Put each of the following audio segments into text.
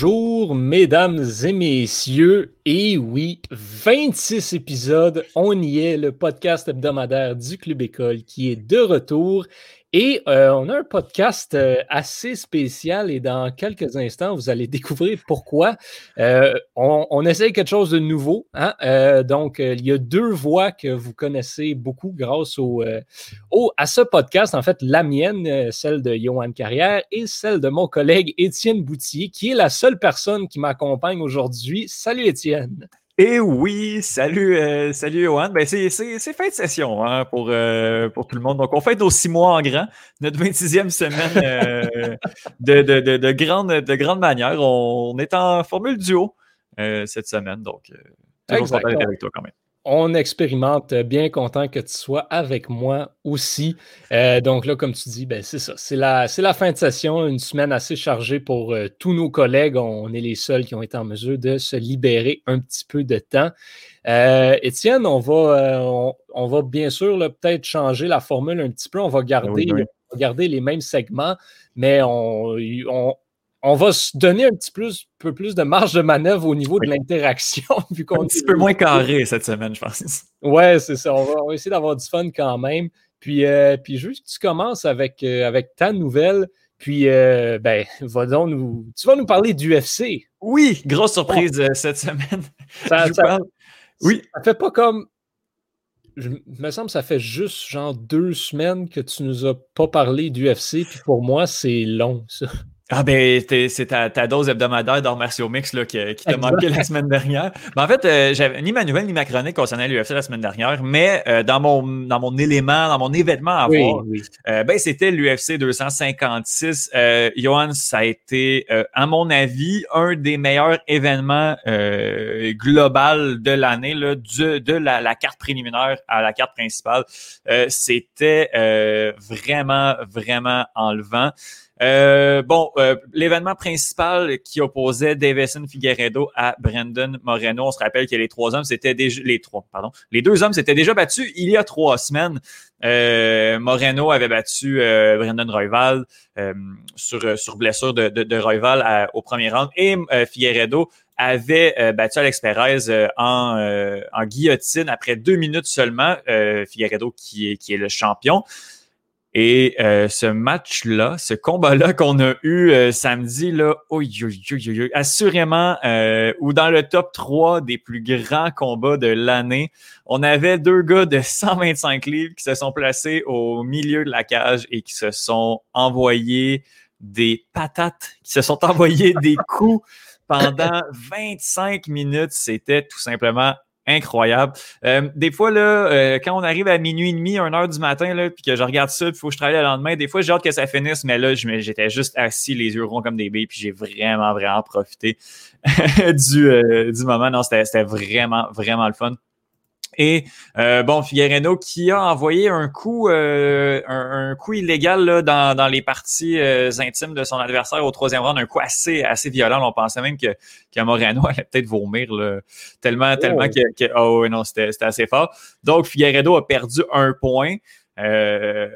Bonjour, mesdames et messieurs. Et oui, 26 épisodes, on y est, le podcast hebdomadaire du Club École qui est de retour. Et euh, on a un podcast euh, assez spécial et dans quelques instants, vous allez découvrir pourquoi. Euh, on, essaye quelque chose de nouveau. Hein? donc, il y a deux voix que vous connaissez beaucoup grâce au, au, à ce podcast. En fait, la mienne, celle de Johan Carrière et celle de mon collègue Étienne Boutier, qui est la seule personne qui m'accompagne aujourd'hui. Salut Étienne. Et oui, salut, euh, salut Johan. Ben, c'est, fin de session hein, pour, euh, pour tout le monde. Donc, on fête nos six mois en grand, notre 26e semaine euh, de, de, de, de, grande, de grande manière. On, est en formule duo cette semaine, donc toujours content d'être avec toi quand même on expérimente. Bien content que tu sois avec moi aussi. Euh, donc là, comme tu dis, ben, c'est ça. C'est la, la, fin de session, une semaine assez chargée pour euh, tous nos collègues. On est les seuls qui ont été en mesure de se libérer un petit peu de temps. Euh, Étienne, on va, on, va bien sûr peut-être changer la formule un petit peu. On va garder, garder les mêmes segments, mais on, on va se donner un petit plus, peu plus de marge de manœuvre au niveau de l'interaction. Vu qu'on un petit peu moins carré cette semaine, je pense. Ouais, c'est ça. On va, essayer d'avoir du fun quand même. Puis, euh, puis juste que tu commences avec, euh, avec ta nouvelle. Puis, euh, ben, va donc nous, tu vas nous parler d'UFC. Oui, grosse surprise cette semaine. Ça, oui. ça fait pas comme. Je me semble que ça fait juste genre deux semaines que tu nous as pas parlé d'UFC. Puis pour moi, c'est long, ça. Ah ben, c'est ta, ta, dose hebdomadaire d'art martiaux mix là, qui, qui t'a manqué la semaine dernière. Ben, en fait, euh, j'avais ni ma nouvelle ni ma chronique concernant l'UFC la semaine dernière, mais euh, dans mon dans mon élément, dans mon événement à voir, euh, ben c'était l'UFC 256. Johan, ça a été, à mon avis, un des meilleurs événements global de l'année, là, de, de la, la, carte préliminaire à la carte principale. c'était vraiment, vraiment enlevant. Euh, bon, euh, l'événement principal qui opposait Davison Figueredo à Brandon Moreno, on se rappelle que les trois hommes, c'était déjà les trois, pardon, les deux hommes s'étaient déjà battus il y a trois semaines. Euh, Moreno avait battu euh, Brandon Royval sur, sur blessure de, de, de Royval au premier round et Figueredo avait battu Alex Perez en, en guillotine après deux minutes seulement. Figueredo qui est, qui est le champion. Et euh, ce match-là, ce combat-là qu'on a eu euh, samedi, là, assurément, euh, ou dans le top 3 des plus grands combats de l'année, on avait deux gars de 125 livres qui se sont placés au milieu de la cage et qui se sont envoyés des patates, qui se sont envoyés des coups pendant 25 minutes. C'était tout simplement incroyable. Euh, des fois, là, euh, quand on arrive à minuit et demi, 1 heure du matin, là, puis que je regarde ça, il faut que je travaille le lendemain, des fois, j'ai hâte que ça finisse, mais là, j'étais juste assis, les yeux ronds comme des billes, puis j'ai vraiment, vraiment profité du, euh, du moment. Non, c'était vraiment, vraiment le fun. Et euh, bon, Figueredo qui a envoyé un coup, euh, un, coup illégal là, dans, dans les parties euh, intimes de son adversaire au troisième round, un coup assez, assez violent. On pensait même que, que Moreno allait peut-être vomir là, tellement, tellement oh. que, que, oh non, c'était assez fort. Donc Figueredo a perdu un point. Euh,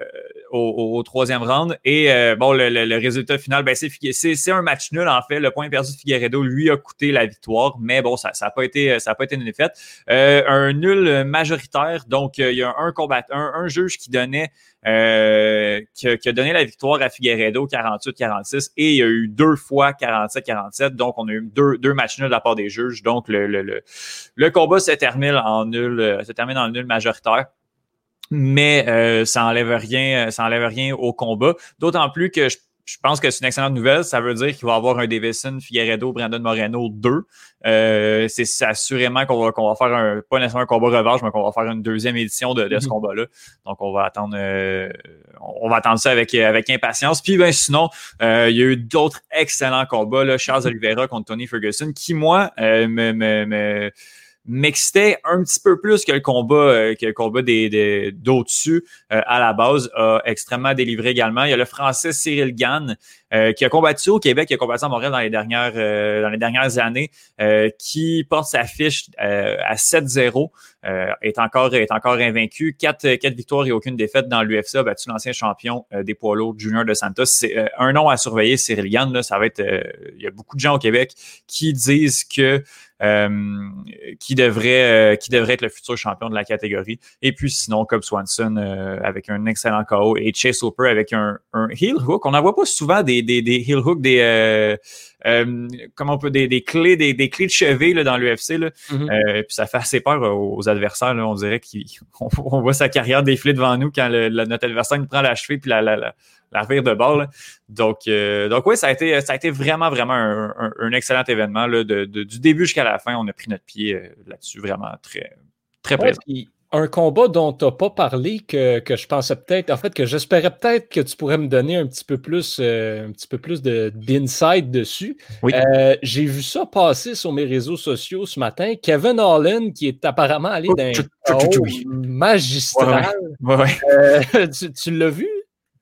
au, troisième round. Et euh, bon, le, résultat final, ben, c'est un match nul en fait. Le point perdu de Figueredo lui a coûté la victoire, mais bon, ça n'a pas été ça a pas été une défaite. Euh, un nul majoritaire, donc il y a un combat, un, juge qui donnait qui, a donné la victoire à Figueredo 48-46 et il y a eu deux fois 47-47. Donc, on a eu deux, deux matchs nuls de la part des juges. Donc, le, le, le, combat se termine en nul, se termine en nul majoritaire mais euh, ça enlève rien, euh, ça enlève rien au combat. D'autant plus que je, pense que c'est une excellente nouvelle. Ça veut dire qu'il va y avoir un Davison, Figueredo, Brandon Moreno 2. Euh, c'est assurément qu'on va, qu'on va faire un, pas nécessairement un combat revanche, mais qu'on va faire une deuxième édition de, de ce mhm. combat-là. Donc, on va attendre, euh, on va attendre ça avec, avec impatience. Puis, ben, sinon, euh, il y a eu d'autres excellents combats. Là. Charles Oliveira contre Tony Ferguson, qui, moi, me, me, me m'excitait un petit peu plus que le combat, que le combat des, d'au-dessus à la base, a extrêmement délivré également. Il y a le français Cyril Gann qui a combattu au Québec, qui a combattu à Montréal dans les dernières, dans les dernières années, qui porte sa fiche à 7-0. Euh, est, encore, est encore invaincu. Quatre, quatre victoires et aucune défaite dans l'UFC, a battu l'ancien champion euh, des poids lourds, Junior de Santos. C'est euh, un nom à surveiller, Cyril Gann. Là, ça va être, il y a beaucoup de gens au Québec qui disent que qui devrait qui devrait être le futur champion de la catégorie. Et puis sinon, Cobb Swanson avec un excellent KO et Chase Hooper avec un, un heel hook. On n'en voit pas souvent des, des, des heel hooks, des euh, comment on peut des, des clés, des, des, clés de chevet là, dans l'UFC. Là. Mm-hmm. euh, puis ça fait assez peur aux adversaires. Là. On dirait qu'on on voit sa carrière défiler devant nous quand le, notre adversaire nous prend la cheville puis la, la, la, la revire de bord. Donc, euh, donc oui, ça a été, ça a été vraiment, vraiment un, un, excellent événement. Là, de, de, du début jusqu'à la fin, on a pris notre pied euh, là-dessus, vraiment très, très ouais, présent un combat dont tu n'as pas parlé que, que je pensais peut-être, en fait, que j'espérais peut-être que tu pourrais me donner un petit peu plus, euh, un petit peu plus d'insight dessus. Euh, j'ai vu ça passer sur mes réseaux sociaux ce matin. Kevin Holland, qui est apparemment allé oh, d'un magistral. Tu, tu l'as vu?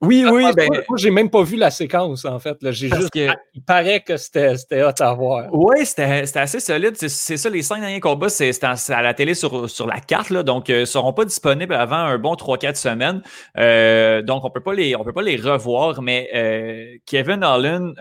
Oui, oui. Ben, moi, j'ai même pas vu la séquence, en fait. J'ai juste. Que... Il paraît que c'était hot à voir. Oui, c'était assez solide. C'est ça, les cinq derniers combats, c'est à la télé sur, sur la carte, là, donc ne euh, seront pas disponibles avant un bon 3-4 semaines. Euh, donc, on peut pas les, on peut pas les revoir, mais euh, Kevin Holland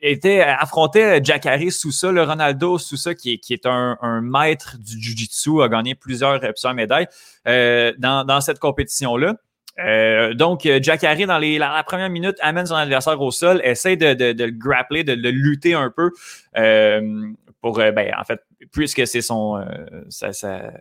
était affrontait Jack Harris sous ça, le Ronaldo sous ça, qui est, qui est un, un maître du Jiu-Jitsu, a gagné plusieurs, plusieurs médailles dans, dans cette compétition-là. Euh, donc, euh, Jack Harry, dans les, la, première minute, amène son adversaire au sol, essaie de, de, de le grappler, de, le lutter un peu euh, pour, euh, ben, en fait, puisque c'est son, sa, sa,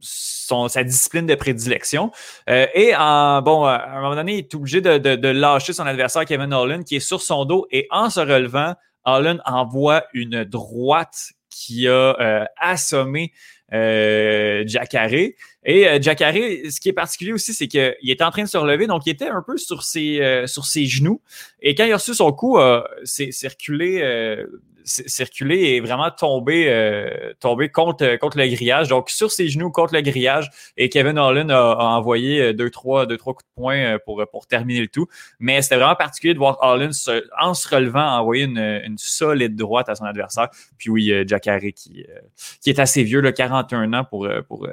son, sa discipline de prédilection. et en, bon, à un moment donné, il est obligé de lâcher son adversaire Kevin Holland qui est sur son dos et en se relevant, Holland envoie une droite qui a assommé euh, Jacare. Et euh, ce qui est particulier aussi, c'est qu'il était en train de se relever, donc il était un peu sur ses, euh, sur ses genoux. Et quand il a reçu son coup, euh, c'est circulé circuler et vraiment tomber, euh, tomber contre, contre le grillage. Donc, sur ses genoux contre le grillage. Et Kevin Holland a, envoyé euh, deux trois, deux, trois coups de poing euh, pour, pour terminer le tout. Mais c'était vraiment particulier de voir Holland, en se relevant, envoyer une, une, solide droite à son adversaire. Puis oui, Jack Harry qui, qui est assez vieux, là, 41 ans pour, pour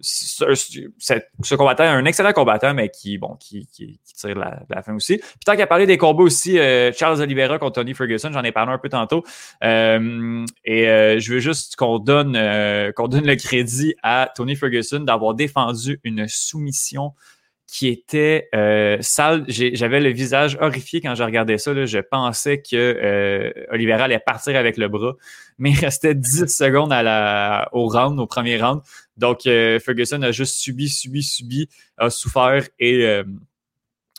ce, ce, combattant, un excellent combattant, mais qui, bon, qui, qui, tire la, la fin aussi. Puis tant qu'à parler des combats aussi, Charles Oliveira contre Tony Ferguson, j'en ai parlé un peu tantôt. Euh, et euh, je veux juste qu'on donne, euh, donne le crédit à Tony Ferguson d'avoir défendu une soumission qui était sale. J'avais le visage horrifié quand je regardais ça. Je pensais que Oliveira allait partir avec le bras, mais il restait 10 secondes au round, au premier round. Donc, Ferguson a juste subi, subi, subi, a souffert et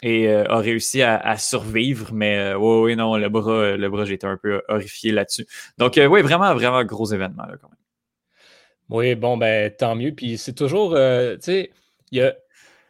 et euh, a réussi à, survivre. Mais euh, oui, oui, non, le bras, le bras, j'étais un peu horrifié là-dessus. Donc, euh, oui, vraiment, vraiment gros événement là, quand même. Oui, bon, ben, tant mieux. Puis c'est toujours, tu sais, il y a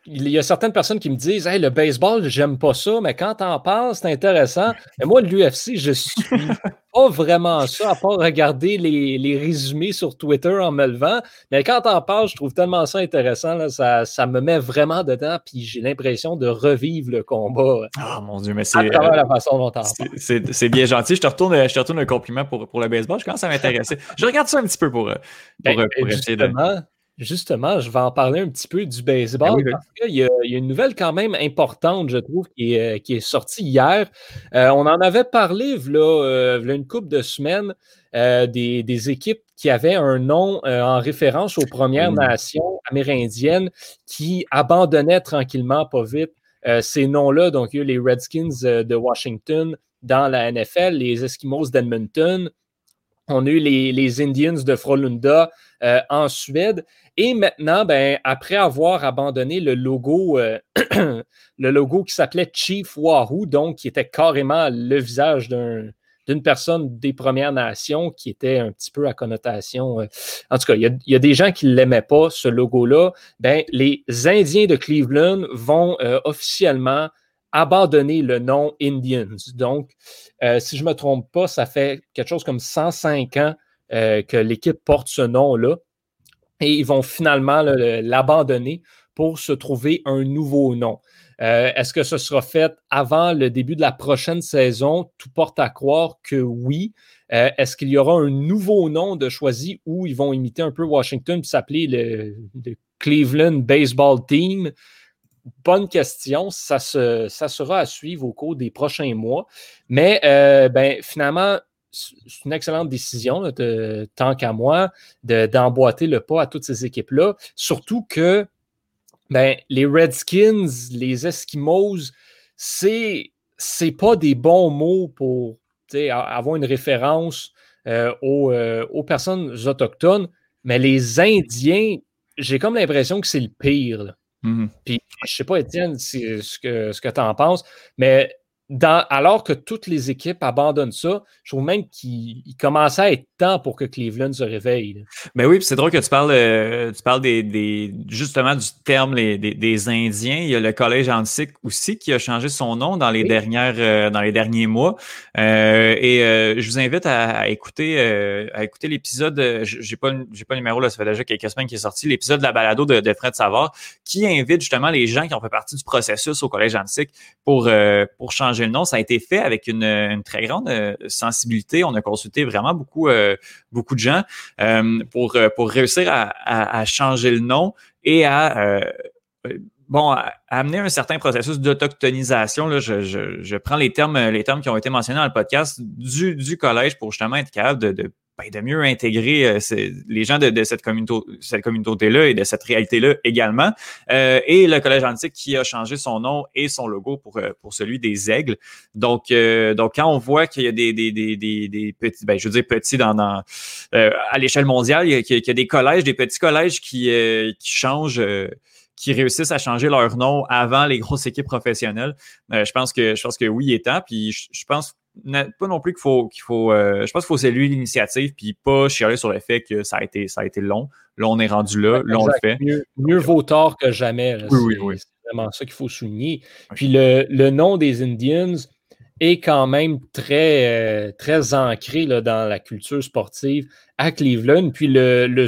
il y a certaines personnes qui me disent Hey, le baseball, j'aime pas ça, mais quand t'en parles, c'est intéressant. Et moi, l'UFC, je suis pas vraiment ça, à part regarder les, les, résumés sur Twitter en me levant. Mais quand t'en parles, je trouve tellement ça intéressant. Là, ça, ça me met vraiment dedans, puis j'ai l'impression de revivre le combat. Ah, oh, mon Dieu, mais c'est. la façon dont C'est bien gentil. Je te retourne, je te retourne un compliment pour, pour le baseball. Je commence à m'intéresser. je regarde ça un petit peu pour, pour, ben, pour essayer de. Justement, je vais en parler un petit peu du baseball ben parce qu'il y, a une nouvelle quand même importante, je trouve, qui est, qui est sortie hier. Euh, on en avait parlé là, euh, une couple de semaines euh, des, des, équipes qui avaient un nom en référence aux Premières Nations amérindiennes qui abandonnaient tranquillement, pas vite, ces noms-là. Donc, il y a les Redskins de Washington dans la NFL, les Eskimos d'Edmonton. On a eu les, les Indians de Frolunda en Suède. Et maintenant, ben, après avoir abandonné le logo, euh, le logo qui s'appelait Chief Wahoo, donc qui était carrément le visage d'une personne des Premières Nations qui était un petit peu à connotation. Euh, en tout cas, il y, a, des gens qui ne l'aimaient pas, ce logo-là. Ben, les Indiens de Cleveland vont euh, officiellement abandonner le nom Indians. Donc, si je ne me trompe pas, ça fait quelque chose comme 105 ans que l'équipe porte ce nom-là. Et ils vont finalement l'abandonner pour se trouver un nouveau nom. Est-ce que ce sera fait avant le début de la prochaine saison? Tout porte à croire que oui. Est-ce qu'il y aura un nouveau nom de choisi où ils vont imiter un peu Washington et s'appeler le, Cleveland Baseball Team? Bonne question. Ça, sera à suivre au cours des prochains mois. Mais euh, ben, finalement, c'est une excellente décision, de, tant qu'à moi, d'emboîter le pas à toutes ces équipes-là. Surtout que ben, les Redskins, les Eskimos, c'est c'est pas des bons mots pour avoir une référence euh, euh, aux, personnes autochtones, mais les Indiens, j'ai comme l'impression que c'est le pire. Mm-hmm. Puis, je sais pas, Étienne, ce que, ce que tu en penses, mais alors que toutes les équipes abandonnent ça, je trouve même qu'il commençait à être temps pour que Cleveland se réveille. Mais oui, c'est drôle que tu parles, euh, tu parles des, justement du terme des, Indiens. Il y a le Collège antique aussi qui a changé son nom dans les, dernières, euh, dans les derniers mois. Euh, et je vous invite à, écouter, à écouter l'épisode, j'ai pas, j'ai pas le numéro, là, ça fait déjà quelques semaines qui est sorti, l'épisode de la balado de, Fred Savard, qui invite justement les gens qui ont fait partie du processus au Collège antique pour, pour changer le nom. Ça a été fait avec une, très grande euh, sensibilité. On a consulté vraiment beaucoup, euh, beaucoup de gens euh, pour, pour réussir à, changer le nom et à bon, amener un certain processus d'autochtonisation. je, je, prends les termes, les termes qui ont été mentionnés dans le podcast du, du collège pour justement être capable de ben, de mieux intégrer euh, les gens de, cette, communauté, cette communauté-là et de cette réalité-là également. Euh, et le Collège antique qui a changé son nom et son logo pour, euh, pour celui des aigles. Donc, donc quand on voit qu'il y a des, des, des, des, petits, ben, je veux dire petits dans, dans à l'échelle mondiale, il y, a, y, a, des collèges, des petits collèges qui, qui changent qui réussissent à changer leur nom avant les grosses équipes professionnelles. je pense que je pense que oui, temps. Puis je pense pas non plus qu'il faut, qu'il faut euh, je pense qu'il faut saluer l'initiative puis pas chialer sur le fait que ça a été, ça a été long. Là, on est rendu là, là, on le fait. Mieux, vaut tort que jamais. Oui, oui, C'est vraiment ça qu'il faut souligner. Puis le, le, nom des Indians, est quand même très, euh, très ancré là, dans la culture sportive à Cleveland. Puis le, le,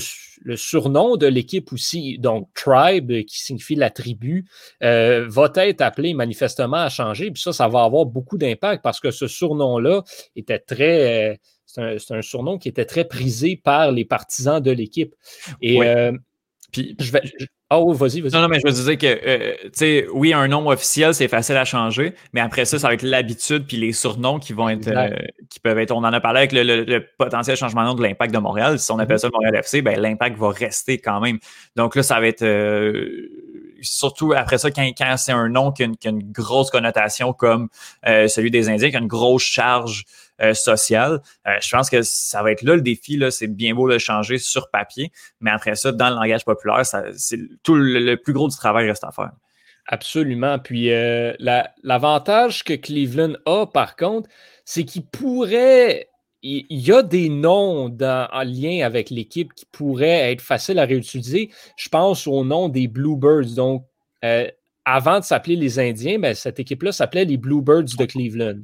surnom de l'équipe aussi, donc Tribe, qui signifie la tribu, euh, va être appelé manifestement à changer. Puis ça, ça va avoir beaucoup d'impact parce que ce surnom-là était très. Euh, c'est un, surnom qui était très prisé par les partisans de l'équipe. Et puis je vais. Oh, vas-y, vas-y. Non, non, mais je veux dire que, euh, tu sais, oui, un nom officiel, c'est facile à changer, mais après ça, ça va être l'habitude puis les surnoms qui vont être, euh, qui peuvent être, on en a parlé avec le, potentiel changement de nom de l'impact de Montréal. Si on appelle mm-hmm. ça le Montréal FC, ben, l'impact va rester quand même. Donc là, ça va être, euh, surtout après ça, quand, quand c'est un nom qui a, une, grosse connotation comme celui des Indiens, qui a une grosse charge euh, social. Euh, je pense que ça va être là le défi. C'est bien beau de changer sur papier, mais après ça, dans le langage populaire, c'est tout le, plus gros du travail reste à faire. Absolument. Puis euh, l'avantage que Cleveland a, par contre, c'est qu'il pourrait il y a des noms en lien avec l'équipe qui pourraient être faciles à réutiliser. Je pense au nom des Bluebirds. Donc, avant de s'appeler les Indiens, ben, cette équipe-là s'appelait les Bluebirds de Cleveland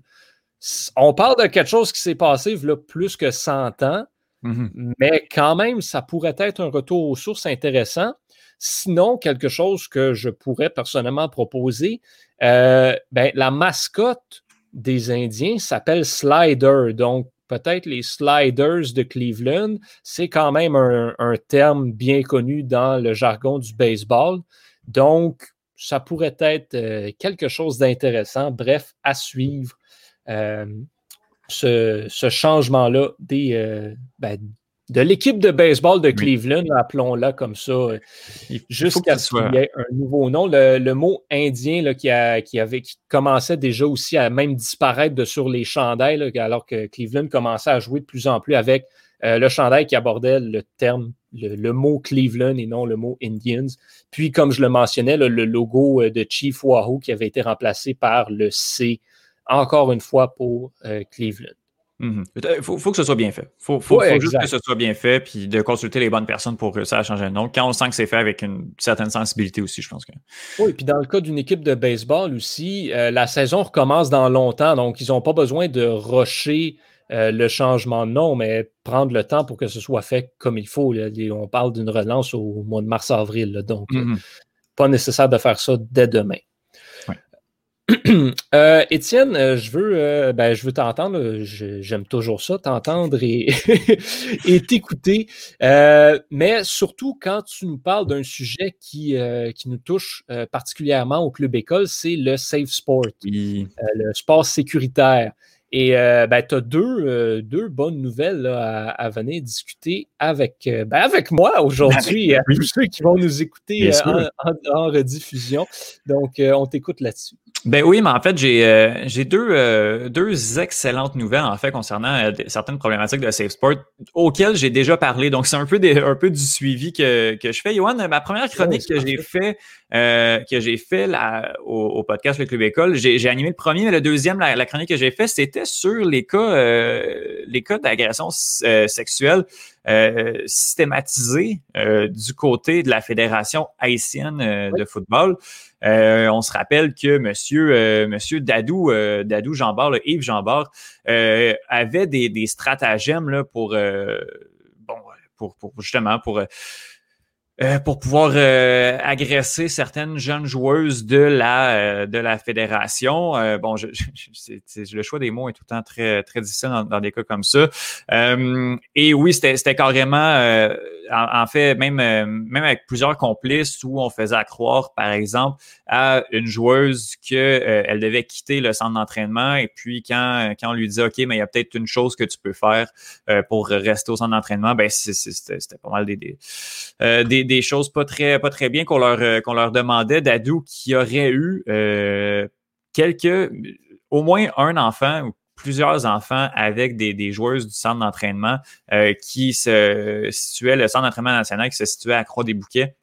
on parle de quelque chose qui s'est passé là, plus que 100 ans, mm-hmm. mais quand même, ça pourrait être un retour aux sources intéressant. Sinon, quelque chose que je pourrais personnellement proposer, euh, ben, la mascotte des Indiens s'appelle Slider. Donc, peut-être les Sliders de Cleveland, c'est quand même un, terme bien connu dans le jargon du baseball. Donc, ça pourrait être euh, quelque chose d'intéressant. Bref, à suivre euh, ce, changement-là des, euh, ben, de l'équipe de baseball de Cleveland, appelons-la comme ça, euh, jusqu'à ce qu'il y ait un nouveau nom. Le, mot indien là, qui, a, qui, avait, qui commençait déjà aussi à même disparaître de sur les chandails, alors que Cleveland commençait à jouer de plus en plus avec le chandail qui abordait le terme, le, mot Cleveland et non le mot Indians. Puis, comme je le mentionnais, le logo de Chief Wahoo qui avait été remplacé par le C encore une fois pour euh, Cleveland. Il mhm. faut, que ce soit bien fait. Il faut, faut, juste que ce soit bien fait, puis de consulter les bonnes personnes pour réussir à changer le nom. Quand on sent que c'est fait avec une certaine sensibilité aussi, je pense que. Oui, puis dans le cas d'une équipe de baseball aussi, euh, la saison recommence dans longtemps, donc ils n'ont pas besoin de rusher le changement de nom, mais prendre le temps pour que ce soit fait comme il faut. On parle d'une relance au mois de mars-avril, donc mm-hmm. pas nécessaire de faire ça dès demain. Euh, Étienne, euh, je veux, euh, ben, je veux t'entendre. J'aime toujours ça, t'entendre et, t'écouter. mais surtout quand tu nous parles d'un sujet qui, qui nous touche particulièrement au club école, c'est le safe sport, le sport sécuritaire. Et ben, tu as deux, deux, bonnes nouvelles à, venir discuter avec, ben, avec moi aujourd'hui et tous ceux qui vont nous écouter en, rediffusion. Donc, on t'écoute là-dessus. Ben oui, mais en fait, j'ai euh, deux, euh, deux excellentes nouvelles en fait concernant euh, certaines problématiques de Safe Sport auxquelles j'ai déjà parlé. Donc, c'est un peu des, un peu du suivi que, que je fais. Yoann, ma première chronique que j'ai fait que j'ai fait là, au, podcast Le Club École, j'ai animé le premier, mais le deuxième, la, la chronique que j'ai fait, c'était sur les cas les cas d'agression sexuelle systématisés du côté de la Fédération haïtienne de football. Euh, on se rappelle que Monsieur, euh, monsieur Dadou, euh, Dadou Jambard, Yves Jambard, avait des, des stratagèmes là, pour, bon, pour, pour justement pour euh, pour pouvoir euh, agresser certaines jeunes joueuses de la euh, de la fédération. bon, je, je, le choix des mots est tout le temps très très difficile dans, des cas comme ça. et oui, c'était carrément, en, fait, même même avec plusieurs complices où on faisait croire, par exemple, à une joueuse que elle devait quitter le centre d'entraînement et puis quand quand on lui dit ok, mais il y a peut-être une chose que tu peux faire pour rester au centre d'entraînement, ben c'était pas mal des, des des choses pas très, pas très bien qu'on leur, euh, qu'on leur demandait d'Adou qui aurait eu euh, quelques, au moins un enfant ou plusieurs enfants avec des, des joueuses du centre d'entraînement euh, qui se situait, le centre d'entraînement national qui se situait à Croix-des-Bouquets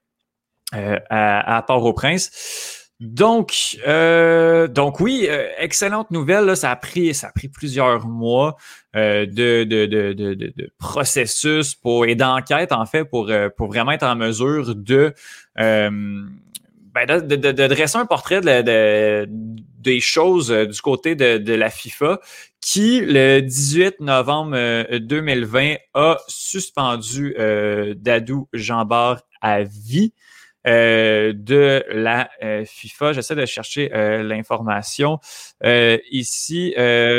à, à Port-au-Prince. Donc, euh, donc oui, euh, excellente nouvelle. ça a pris, ça a pris plusieurs mois euh, de, de, de, de, processus pour et d'enquête en fait pour pour vraiment être en mesure de ben de, de, dresser un portrait de, des choses du côté de, la FIFA qui, le 18 novembre 2020, a suspendu Dadou Jambard à vie. Euh, de la euh, FIFA. J'essaie de chercher euh, l'information ici.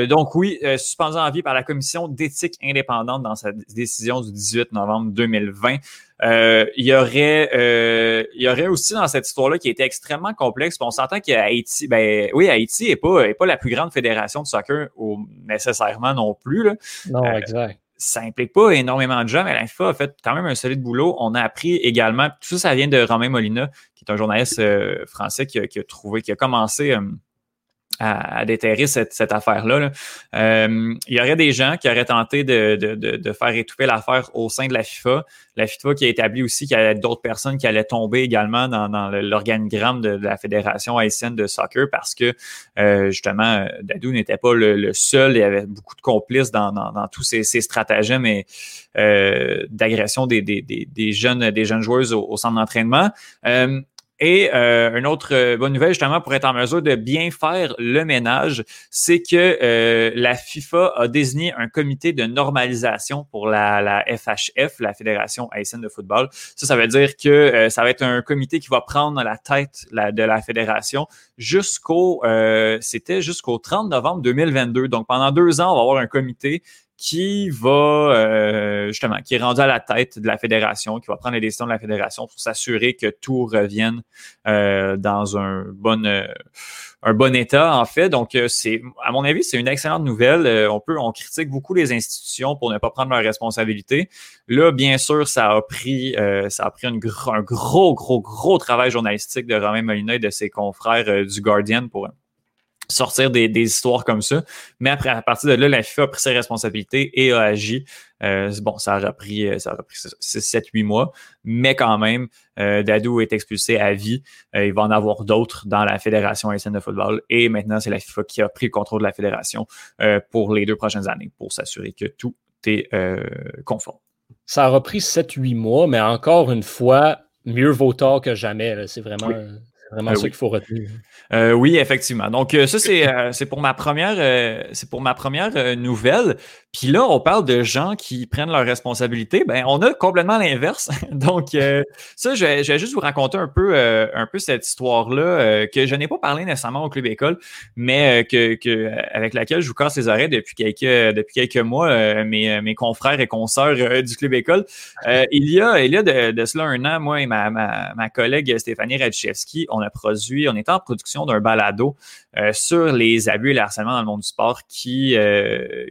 donc oui, suspendu en vie par la commission d'éthique indépendante dans sa décision du 18 novembre 2020. il y aurait il y aurait aussi dans cette histoire-là qui était extrêmement complexe. On s'entend qu'Haïti, ben oui, Haïti n'est pas, est pas la plus grande fédération de soccer nécessairement non plus. Là. Non, exact ça implique pas énormément de gens, mais la FIFA a fait quand même un solide boulot. On a appris également, tout ça, ça vient de Romain Molina, qui est un journaliste euh, français qui a, trouvé, qui a commencé euh, à, déterrer cette, affaire-là. Euh, il y aurait des gens qui auraient tenté de, faire étouffer l'affaire au sein de la FIFA. La FIFA qui a établi aussi qu'il y avait d'autres personnes qui allaient tomber également dans, l'organigramme de, la Fédération haïtienne de soccer parce que euh, justement, Dadou n'était pas le, seul. Il y avait beaucoup de complices dans, tous ces, stratagèmes euh, d'agression des, jeunes, des jeunes joueuses au, au centre d'entraînement. Et euh, une autre euh, bonne nouvelle, justement, pour être en mesure de bien faire le ménage, c'est que euh, la FIFA a désigné un comité de normalisation pour la, la FHF, la Fédération haïtienne de football. Ça, ça veut dire que ça va être un comité qui va prendre la tête de la fédération jusqu'au, c'était jusqu'au 30 novembre 2022. Donc, pendant deux ans, on va avoir un comité qui va euh, justement, qui est rendu à la tête de la fédération, qui va prendre les décisions de la fédération pour s'assurer que tout revienne euh, dans un bon, euh, un bon état, en fait. Donc, c'est, à mon avis, c'est une excellente nouvelle. on peut, on critique beaucoup les institutions pour ne pas prendre leurs responsabilités. Là, bien sûr, ça a pris, ça a pris un gros, gros, gros travail journalistique de Romain Molina et de ses confrères du Guardian pour sortir des, histoires comme ça. Mais après, à partir de là, la FIFA a pris ses responsabilités et a agi. Euh, bon, ça a pris, euh, ça a pris 7, 8 mois, mais quand même, euh, Dadou est expulsé à vie. il va en avoir d'autres dans la Fédération haïtienne de football. Et maintenant, c'est la FIFA qui a pris le contrôle de la fédération pour les deux prochaines années pour s'assurer que tout est conforme. Ça a repris 7-8 mois, mais encore une fois, mieux vaut tard que jamais. C'est vraiment, vraiment euh, ça qu'il faut retenir. Euh, oui, effectivement. Donc, euh, ça, c'est pour ma première, c'est pour ma première nouvelle. Puis là, on parle de gens qui prennent leurs responsabilités. Ben, on a complètement l'inverse. Donc, euh, ça, je vais, juste vous raconter un peu, euh, un peu cette histoire-là euh, que je n'ai pas parlé nécessairement au club école, mais que, que, avec laquelle je vous casse les oreilles depuis quelques, depuis quelques mois, mes, mes confrères et consoeurs du club école. il y a, il y a de, de, cela un an, moi et ma, ma, ma collègue Stéphanie Radchevski, on a produit, on était en production d'un balado sur les abus et le harcèlement dans le monde du sport qui,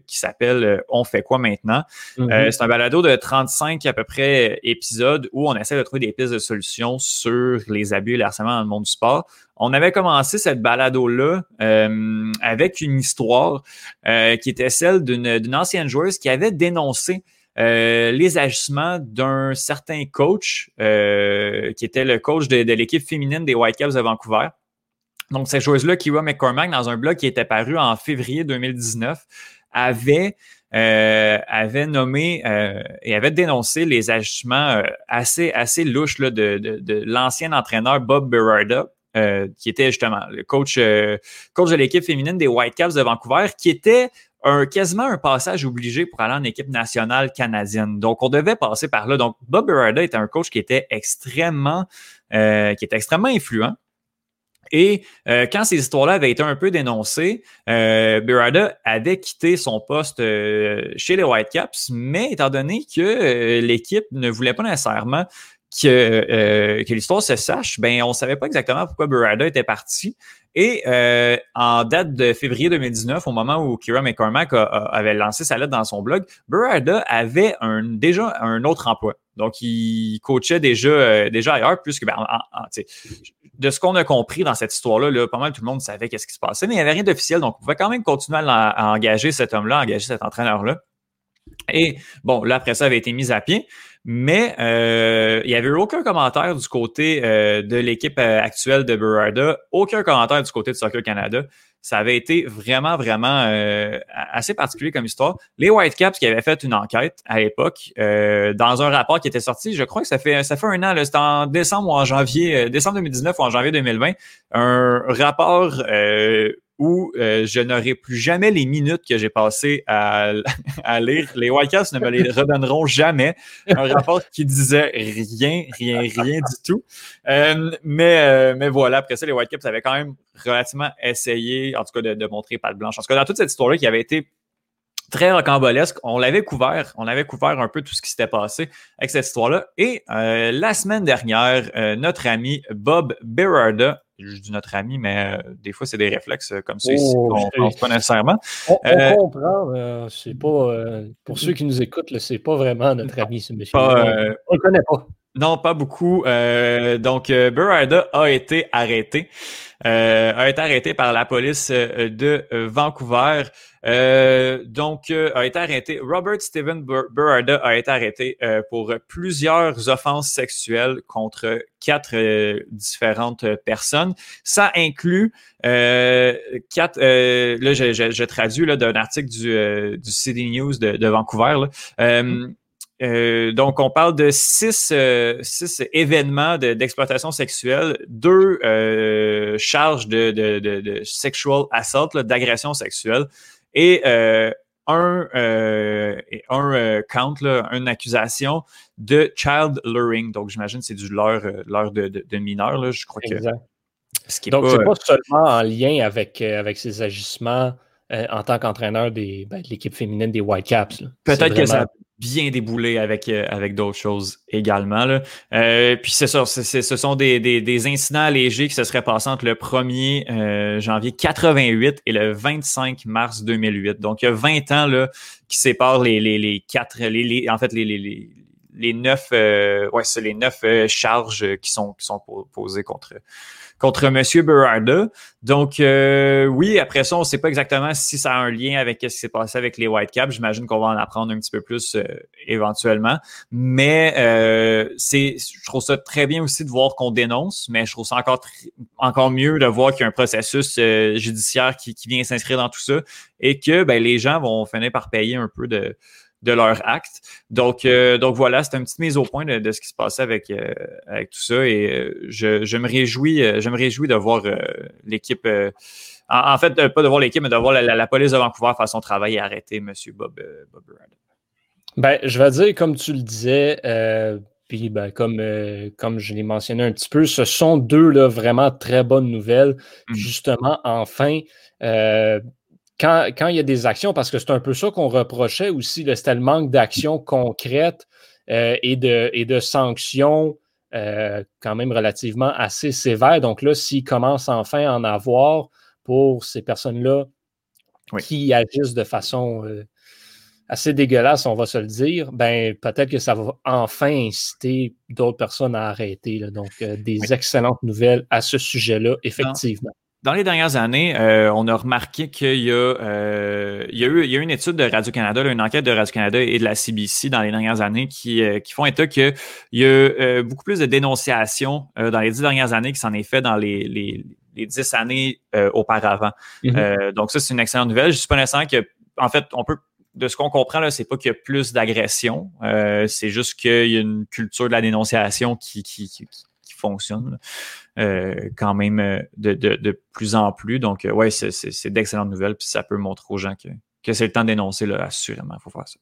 qui s'appelle euh, on fait quoi maintenant? Euh, mm-hmm. c'est un balado de 35 à peu près épisodes où on essaie de trouver des pistes de solutions sur les abus et le harcèlement dans le monde du sport. On avait commencé cette balado-là euh, avec une histoire qui était celle d'une ancienne joueuse qui avait dénoncé les agissements d'un certain coach qui était le coach de, de l'équipe féminine des Whitecaps de Vancouver. Donc, cette joueuse-là, Kira McCormack, dans un blog qui était paru en février 2019, avait euh, avait nommé euh, et avait dénoncé les agissements euh, assez, assez louches là, de, de, de l'ancien entraîneur Bob Berarda, qui était justement le coach, coach de l'équipe féminine des Whitecaps de Vancouver, qui était un, quasiment un passage obligé pour aller en équipe nationale canadienne. Donc, on devait passer par là. Donc, Bob Berarda était un coach qui était extrêmement, qui était extrêmement influent. Et euh, quand ces histoires-là avaient été un peu dénoncées, euh, avait quitté son poste euh, chez les Whitecaps, mais étant donné que euh, l'équipe ne voulait pas nécessairement que, que l'histoire se sache, ben on savait pas exactement pourquoi Berada était parti. Et en date de février 2019, au moment où Kira McCormack avait lancé sa lettre dans son blog, Berada avait un, déjà un autre emploi. Donc, il coachait déjà, déjà ailleurs, puisque ben, de ce qu'on a compris dans cette histoire-là, pas mal tout le monde savait qu'est-ce qui se passait, mais il n'y avait rien d'officiel, donc on pouvait quand même continuer à, engager cet homme-là, engager cet entraîneur-là. Et bon, là, après ça, avait été mis à pied, mais euh, il n'y avait eu aucun commentaire du côté euh, de l'équipe euh, actuelle de Berarda, aucun commentaire du côté de Soccer Canada. Ça avait été vraiment, vraiment euh, assez particulier comme histoire. Les Whitecaps qui avaient fait une enquête à l'époque, euh, dans un rapport qui était sorti, je crois que ça fait ça fait un an, c'était en décembre ou en janvier, euh, décembre 2019 ou en janvier 2020, un rapport où euh, je n'aurai plus jamais les minutes que j'ai passées à, à, lire. Les Whitecaps ne me les redonneront jamais. Un rapport qui disait rien, rien, rien du tout. Euh, mais, euh, mais voilà, après ça, les Whitecaps avaient quand même relativement essayé, en tout cas, de, de montrer patte blanche. En tout cas, dans toute cette histoire-là qui avait été très rocambolesque. On l'avait couvert, on avait couvert un peu tout ce qui s'était passé avec cette histoire-là. Et la semaine dernière, notre ami Bob Berarda je dis notre ami, mais euh, des fois, c'est des réflexes euh, comme ça ici oh, qu'on ne pense pas nécessairement. On, euh, comprend. c'est pas, pour ceux qui nous écoutent, c'est pas vraiment notre ami, ce monsieur. on ne le connaît pas. Non, pas beaucoup. donc, Berarda a été arrêté. A été arrêté par la police de Vancouver. Euh, donc, euh, a été arrêté. Robert Steven Berarda a été arrêté euh, pour plusieurs offenses sexuelles contre quatre différentes personnes. Ça inclut quatre. là, je, je, je traduis d'un article du, du City News de, de Vancouver. Là. Donc, on parle de six, six événements d'exploitation sexuelle, deux charges de, de, de, sexual assault, d'agression sexuelle, et euh, un, euh, un euh, count, là, une accusation de child luring. Donc, j'imagine que c'est du leurre, de, de, de mineur. Là, je crois que. Ce Donc, c'est pas seulement en lien avec, avec ces agissements en tant qu'entraîneur ben, de l'équipe féminine des Whitecaps. Peut-être que ça bien déboulé avec, euh, avec d'autres choses également. Là. Euh, puis c'est ça, ce sont des, des, des, incidents légers qui se seraient passés entre le 1er euh, janvier 88 et le 25 mars 2008. Donc il y a 20 ans là, qui séparent les, les, les quatre, les, les, en fait les, les, les neuf, ouais, c'est les neuf charges qui sont, qui sont posées contre contre M. Berarda. Donc, euh, oui, après ça, on ne sait pas exactement si ça a un lien avec ce qui s'est passé avec les Whitecaps. J'imagine qu'on va en apprendre un petit peu plus euh, éventuellement. Mais euh, c'est, je trouve ça très bien aussi de voir qu'on dénonce, mais je trouve ça encore, encore mieux de voir qu'il y a un processus judiciaire qui, qui vient s'inscrire dans tout ça et que ben, les gens vont finir par payer un peu de de leur acte. Donc, euh, donc voilà, c'est une petite mise au point de, ce qui se passait avec, euh, avec tout ça. Et euh, je, je, me réjouis, je me réjouis de voir l'équipe en, fait, pas de voir l'équipe, mais de voir la, police de Vancouver faire son travail et arrêter M. Bob, Bob Ben, je vais dire, comme tu le disais, puis ben, comme, comme je l'ai mentionné un petit peu, ce sont deux là, vraiment très bonnes nouvelles. Mmh. Justement, enfin, quand, quand, il y a des actions, parce que c'est un peu ça qu'on reprochait aussi, c'était le manque d'actions concrètes et, de, et de sanctions euh, quand même relativement assez sévère. Donc là, s'il commence enfin à en avoir pour ces personnes-là qui agissent de façon euh, assez dégueulasse, on va se le dire, ben peut-être que ça va enfin inciter d'autres personnes à arrêter. Donc, euh, des excellentes nouvelles à ce sujet-là, effectivement. Dans les dernières années, euh, on a remarqué qu'il y, euh, y, a eu, il y a une étude de Radio-Canada, une enquête de Radio-Canada et de la CBC dans les dernières années qui, euh, qui font état qu'il y a beaucoup plus de dénonciations dans les dix dernières années qui s'en est fait dans les, les, les dix années auparavant. Mm-hmm. donc ça, c'est une excellente nouvelle. Je suis pas nécessaire que, en fait, on peut de ce qu'on comprend, là, c'est pas qu'il y a plus d'agression, c'est juste qu'il y a une culture de la dénonciation qui, qui, qui, fonctionne euh, quand même euh, de, plus en plus. Donc, euh, ouais, c'est d'excellentes nouvelles, puis ça peut montrer aux gens que, c'est le temps d'énoncer, assurément, il faut faire ça.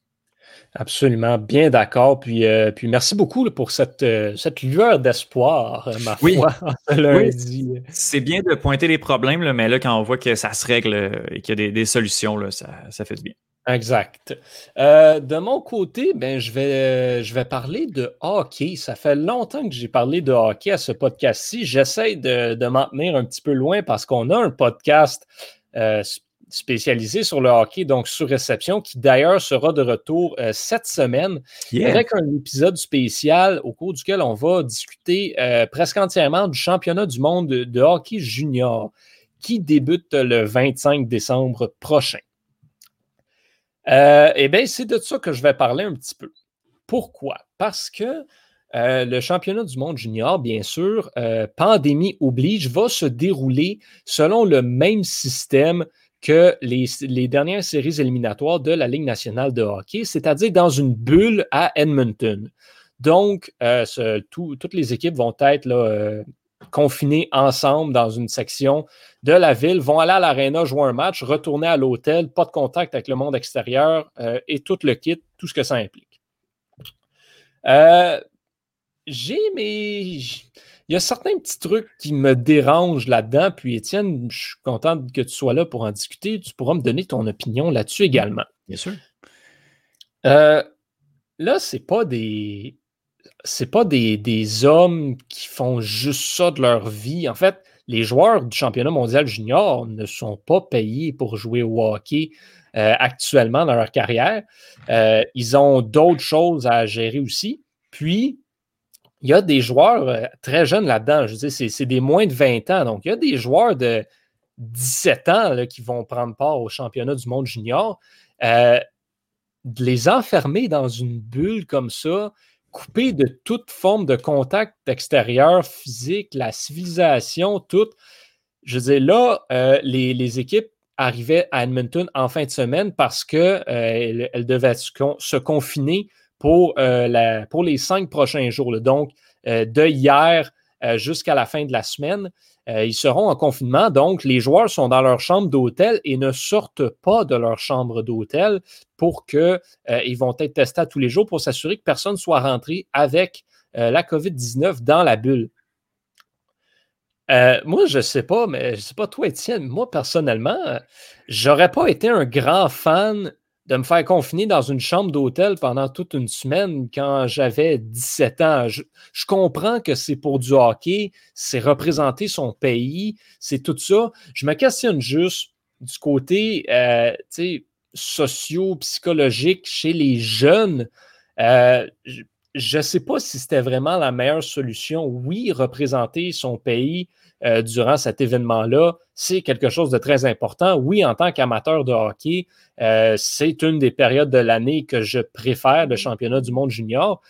Absolument, bien d'accord. Puis, puis merci beaucoup pour cette, cette lueur d'espoir, ma foi, oui. C'est bien de pointer les problèmes, mais là, quand on voit que ça se règle et qu'il y a des, solutions, là, ça, ça fait du bien. Exact. Euh, de mon côté, ben, je, vais, je vais parler de hockey. Ça fait longtemps que j'ai parlé de hockey à ce podcast-ci. J'essaie de, de m'en tenir un petit peu loin parce qu'on a un podcast euh, spécialisé sur le hockey, donc sur réception, qui d'ailleurs sera de retour euh, cette semaine avec un épisode spécial au cours duquel on va discuter presque entièrement du championnat du monde de hockey junior qui débute le 25 décembre prochain. Euh, eh bien, c'est de ça que je vais parler un petit peu. Pourquoi? Parce que euh, le championnat du monde junior, bien sûr, euh, pandémie oblige, va se dérouler selon le même système que les, dernières séries éliminatoires de la Ligue nationale de hockey, c'est-à-dire dans une bulle à Edmonton. Donc, toutes les équipes vont être là, confinés ensemble dans une section de la ville, vont aller à l'aréna jouer un match, retourner à l'hôtel, pas de contact avec le monde extérieur euh, et tout le kit, tout ce que ça implique. Euh, j'ai mes. Il y a certains petits trucs qui me dérangent là-dedans. Puis, Étienne, je suis content que tu sois là pour en discuter. Tu pourras me donner ton opinion là-dessus également. Bien sûr. Euh, là, c'est pas des c'est pas des, hommes qui font juste ça de leur vie. En fait, les joueurs du championnat mondial junior ne sont pas payés pour jouer au hockey euh, actuellement dans leur carrière. Euh, ils ont d'autres choses à gérer aussi. Puis, il y a des joueurs euh, très jeunes là-dedans. Je veux dire, c'est des moins de 20 ans. Donc, il y a des joueurs de 17 ans qui vont prendre part au championnat du monde junior. de les enfermer dans une bulle comme ça, coupé de toute forme de contact extérieur, physique, la civilisation, tout. Je veux dire, là, euh, les, équipes arrivaient à Edmonton en fin de semaine parce qu'elles euh, elles devaient se, confiner euh, pour les cinq prochains jours. Donc, de hier jusqu'à la fin de la semaine. Euh, ils seront en confinement, donc les joueurs sont dans leur chambre d'hôtel et ne sortent pas de leur chambre d'hôtel pour qu'ils euh, vont être testés tous les jours pour s'assurer que personne soit rentré avec euh, la COVID-19 dans la bulle. moi, je ne sais pas, mais je ne sais pas toi, Étienne, moi personnellement, j'aurais pas été un grand fan de me faire confiner dans une chambre d'hôtel pendant toute une semaine quand j'avais 17 ans. Je, comprends que c'est pour du hockey, c'est représenter son pays, c'est tout ça. Je me questionne juste du côté euh, socio-psychologique chez les jeunes. Euh, je ne sais pas si c'était vraiment la meilleure solution. Oui, représenter son pays euh, durant cet événement-là, c'est quelque chose de très important. Oui, en tant qu'amateur de hockey, euh, c'est une des périodes de l'année que je préfère, le championnat du monde junior.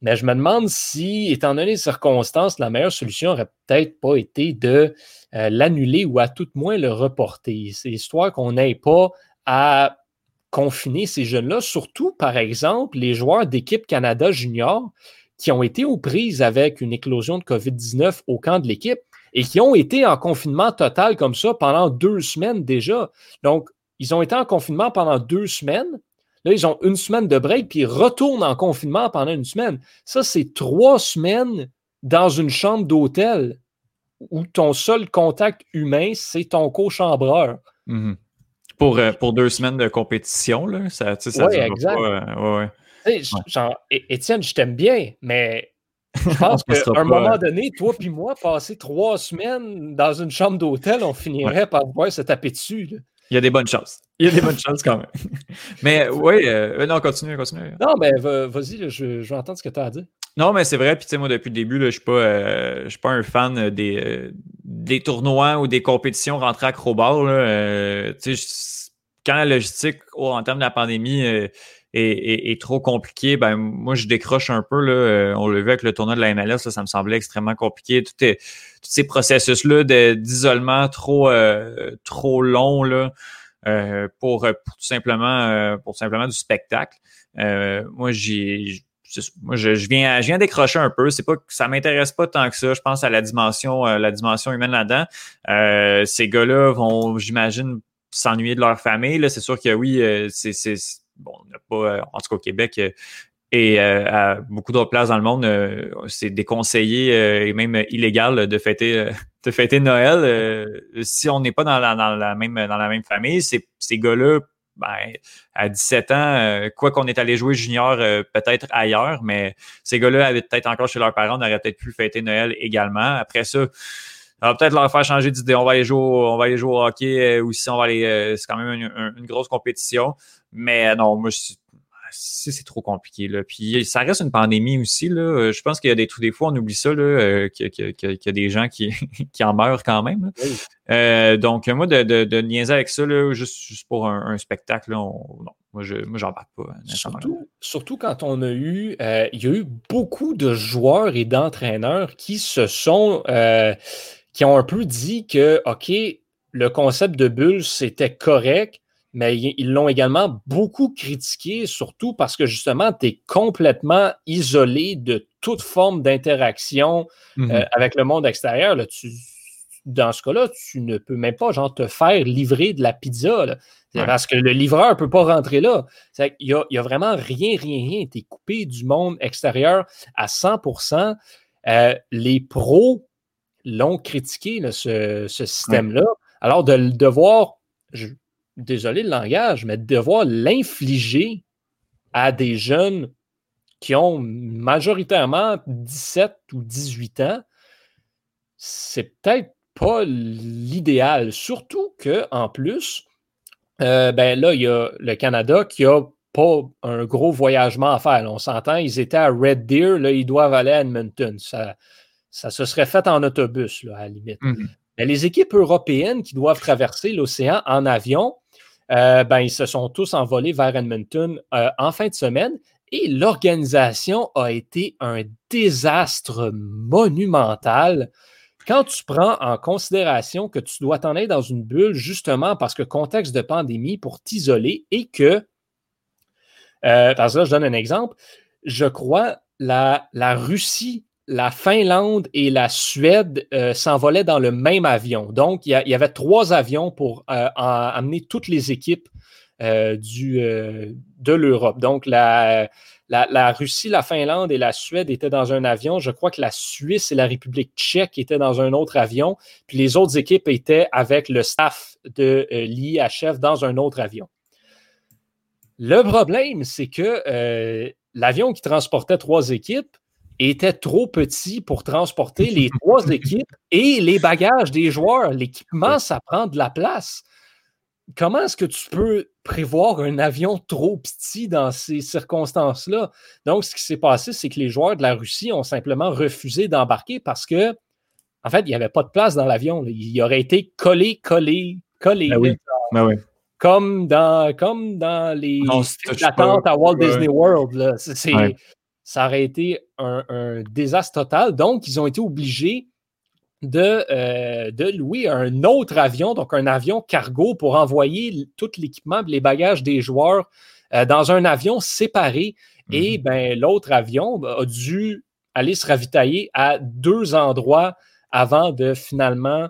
Mais je me demande si, étant donné les circonstances, la meilleure solution n'aurait peut-être pas été de euh, l'annuler ou à tout moins le reporter. C'est histoire qu'on n'ait pas à confiner ces jeunes-là, surtout, par exemple, les joueurs d'équipe Canada junior qui ont été aux prises avec une éclosion de COVID-19 au camp de l'équipe et qui ont été en confinement total comme ça pendant deux semaines déjà. Donc, ils ont été en confinement pendant deux semaines. Là, ils ont une semaine de break, puis ils retournent en confinement pendant une semaine. Ça, c'est trois semaines dans une chambre d'hôtel où ton seul contact humain, c'est ton co-chambreur. Mhm. Pour, euh, pour deux semaines de compétition, là, ça, ça Oui, exact. Euh, genre, Étienne, je t'aime bien, mais je pense qu'à un moment donné, toi puis moi, passer trois semaines dans une chambre d'hôtel, on finirait par voir se taper dessus. Il y a des bonnes chances. Il y a des bonnes chances quand même. mais oui, euh, non, continue, continue. Non, mais vas-y, je, je, veux entendre ce que tu as à dire. Non, mais c'est vrai. Puis, tu sais, moi, depuis le début, je ne suis, euh, suis, pas un fan des, euh, des tournois ou des compétitions rentrées à crowbar. Euh, tu sais, quand la logistique, oh, en termes de la pandémie, est, est, trop compliquée, ben, moi, je décroche un peu. Là, on l'a vu avec le tournoi de la MLS, ça me semblait extrêmement compliqué. Tout est, tous ces processus-là d'isolement trop, trop longs là, pour, pour, tout simplement, pour simplement du spectacle. moi, j'ai moi, je, viens, je viens décrocher un peu. C'est pas ça m'intéresse pas tant que ça. Je pense à la dimension, euh, la dimension humaine là-dedans. Euh, ces gars-là vont, j'imagine, s'ennuyer de leur famille. Là, c'est sûr que oui, euh, c'est, pas, en tout cas au Québec et à beaucoup d'autres places dans le monde, c'est déconseillé et même illégal de fêter, de fêter Noël. si on n'est pas dans la, même dans la même famille, ces, gars-là ben, à 17 ans, euh, quoi qu'on est allé jouer junior euh, peut-être ailleurs, mais ces gars-là avaient peut-être encore chez leurs parents, on aurait peut-être pu fêter Noël également. Après ça, ça va peut-être leur faire changer d'idée. On va aller jouer, on va jouer au hockey euh, ou si on va aller. c'est quand même une, grosse compétition. Mais non, moi, je, c'est trop compliqué. Là. Puis ça reste une pandémie aussi. Là. Euh, je pense qu'il y a des, des fois, on oublie ça, euh, qu'il y, a des gens qui, qui en meurent quand même. Euh, donc, moi, de, de, niaiser avec ça, juste, pour un, spectacle, non, moi, je parle pas. Surtout, surtout, quand on a eu, il y a eu beaucoup de joueurs et d'entraîneurs qui se sont, qui ont un peu dit que, OK, le concept de bulle, c'était correct, mais ils l'ont également beaucoup critiqué, surtout parce que justement, tu es complètement isolé de toute forme d'interaction euh, mhm. avec le monde extérieur. Là, tu, dans ce cas-là, tu ne peux même pas genre, te faire livrer de la pizza. Parce que le livreur ne peut pas rentrer là. Il n'y a, a, vraiment rien, rien, rien. Tu es coupé du monde extérieur à 100% euh, Les pros l'ont critiqué, ce, système-là. Alors, de le devoir, désolé le langage, mais de devoir l'infliger à des jeunes qui ont majoritairement 17 ou 18 ans, c'est peut-être pas l'idéal. Surtout qu'en plus, euh, ben là, il y a le Canada qui a pas un gros voyagement à faire. on s'entend, ils étaient à Red Deer, là, ils doivent aller à Edmonton. Ça, ça se serait fait en autobus, là, à la limite. Mm-hmm. Mais les équipes européennes qui doivent traverser l'océan en avion, euh, ben, ils se sont tous envolés vers Edmonton euh, en fin de semaine et l'organisation a été un désastre monumental. Quand tu prends en considération que tu dois t'en aller dans une bulle justement parce que contexte de pandémie pour t'isoler et que, euh, parce que là, je donne un exemple, je crois la, la Russie la Finlande et la Suède euh, s'envolaient dans le même avion. Donc, il y, avait trois avions pour euh, amener toutes les équipes euh, de l'Europe. Donc, la, la, Russie, la Finlande et la Suède étaient dans un avion. Je crois que la Suisse et la République tchèque étaient dans un autre avion. Puis les autres équipes étaient avec le staff de l'IHF dans un autre avion. Le problème, c'est que l'avion qui transportait trois équipes était trop petit pour transporter les trois équipes et les bagages des joueurs. L'équipement, ça prend de la place. Comment est-ce que tu peux prévoir un avion trop petit dans ces circonstances-là? Donc, ce qui s'est passé, c'est que les joueurs de la Russie ont simplement refusé d'embarquer parce que, en fait, il n'y avait pas de place dans l'avion. Il aurait été collé, collé, collé. Ben ben comme, dans, comme dans les attentes à Walt Disney World. C'est ça aurait été un, désastre total. Donc, ils ont été obligés de, euh, de, louer un autre avion, donc un avion cargo pour envoyer tout l'équipement, les bagages des joueurs euh, dans un avion séparé. Et mhm. ben, l'autre avion a dû aller se ravitailler à deux endroits avant de finalement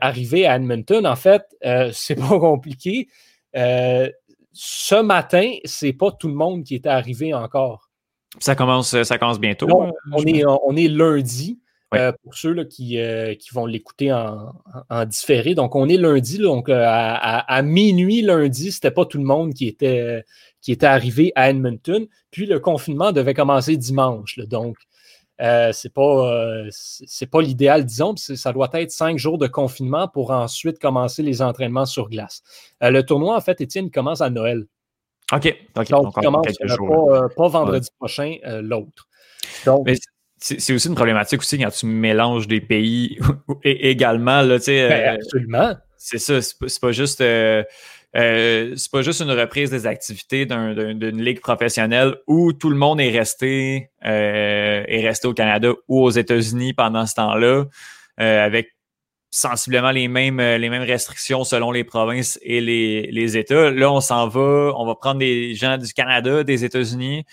arriver à Edmonton. En fait, c'est pas compliqué. ce matin, c'est pas tout le monde qui est arrivé encore. Ça commence, ça commence bientôt. on, est, on est lundi. Euh, pour ceux là, qui, euh, qui, vont l'écouter en, en, différé. Donc, on est lundi, donc euh, à, minuit lundi, c'était pas tout le monde qui était, qui était arrivé à Edmonton. Puis le confinement devait commencer dimanche. donc, c'est pas, c'est pas l'idéal, disons. Ça doit être cinq jours de confinement pour ensuite commencer les entraînements sur glace. le tournoi, en fait, Étienne, commence à Noël. OK. donc, il commence pas, pas, vendredi prochain, l'autre. Donc, c'est aussi une problématique aussi quand tu mélanges des pays également. Là, ben, euh, absolument. C'est ça, c'est pas, juste. Euh, euh, c'est pas juste une reprise des activités d'une ligue professionnelle où tout le monde est resté, est resté au Canada ou aux États-Unis pendant ce temps-là, avec sensiblement les mêmes, les mêmes restrictions selon les provinces et les, les États. Là, on s'en va, on va prendre des gens du Canada, des États-Unis,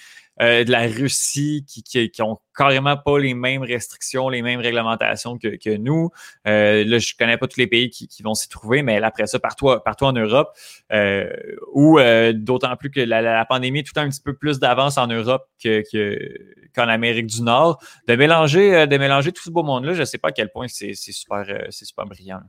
euh, de la Russie qui, qui, ont carrément pas les mêmes restrictions, les mêmes réglementations que, que nous. Euh, là, je connais pas tous les pays qui, qui vont s'y trouver, mais après ça, partout, partout en Europe, euh, ou d'autant plus que la, la, pandémie est tout un petit peu plus d'avance en Europe que, qu'en Amérique du Nord. De mélanger, de mélanger tout ce beau monde-là, je sais pas à quel point c'est super, c'est super brillant.